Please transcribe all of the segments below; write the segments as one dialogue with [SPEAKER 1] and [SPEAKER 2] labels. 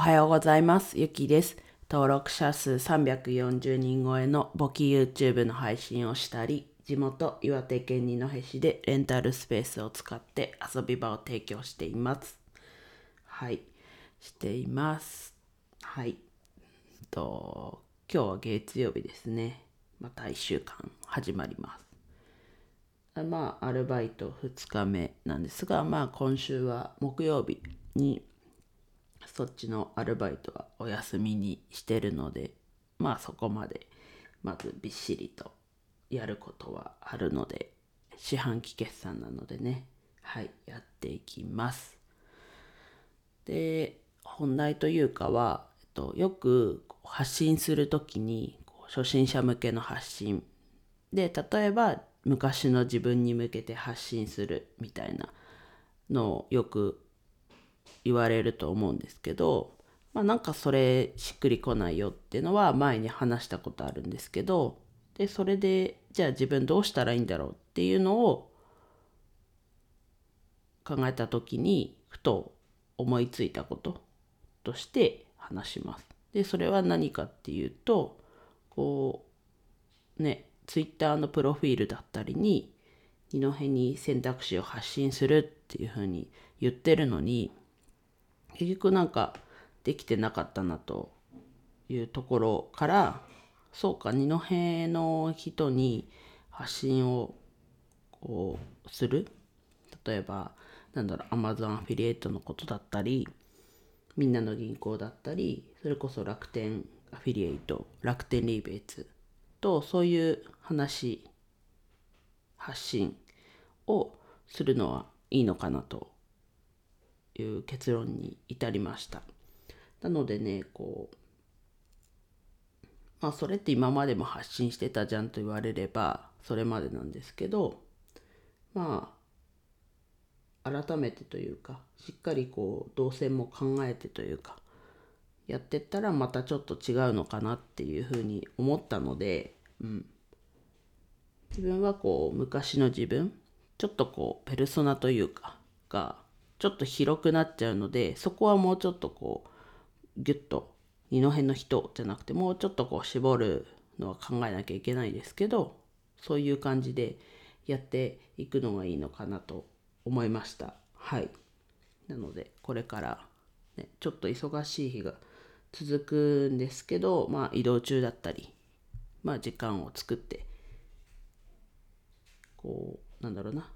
[SPEAKER 1] おはようございます。ゆきです。登録者数340人超えの簿記 YouTube の配信をしたり、地元岩手県二戸市でレンタルスペースを使って遊び場を提供しています。はい、しています。はい。と、今日は月曜日ですね。また1週間始まります。あまあ、アルバイト2日目なんですが、まあ、今週は木曜日にそっちのアルバイトはお休みにしてるので、まあそこまでまずびっしりとやることはあるので、四半期決算なのでね、はい、やっていきます。で、本題というかは、えっと、よく発信するときに、初心者向けの発信で、例えば昔の自分に向けて発信するみたいなのをよく言われると思うんですけど、まあ、なんかそれしっくりこないよっていうのは前に話したことあるんですけどでそれでじゃあ自分どうしたらいいんだろうっていうのを考えた時にふと思いついたこととして話します。でそれは何かっていうとこうねツイッターのプロフィールだったりに二戸に選択肢を発信するっていうふうに言ってるのに結局なんかできてなかったなというところからそうか二戸の人に発信をこうする。例えばなんだろう Amazon アフィリエイトのことだったりみんなの銀行だったりそれこそ楽天アフィリエイト楽天リーベイツとそういう話発信をするのはいいのかなという結論に至りました。なのでね、こう、まあそれって今までも発信してたじゃんと言われればそれまでなんですけど、まあ改めてというか、しっかりこう動線も考えてというか、やってったらまたちょっと違うのかなっていうふうに思ったので、うん。自分はこう昔の自分、ちょっとこうペルソナというか、がちょっと広くなっちゃうのでそこはもうちょっとこうギュッと二戸の人じゃなくてもうちょっとこう絞るのは考えなきゃいけないですけどそういう感じでやっていくのがいいのかなと思いました。はい。なのでこれから、ね、ちょっと忙しい日が続くんですけどまあ移動中だったりまあ時間を作ってこうなんだろうな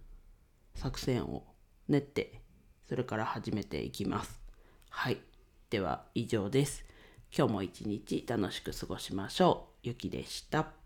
[SPEAKER 1] 作戦を練ってそれから始めていきます。はい。では以上です。今日も一日楽しく過ごしましょう。ゆきでした。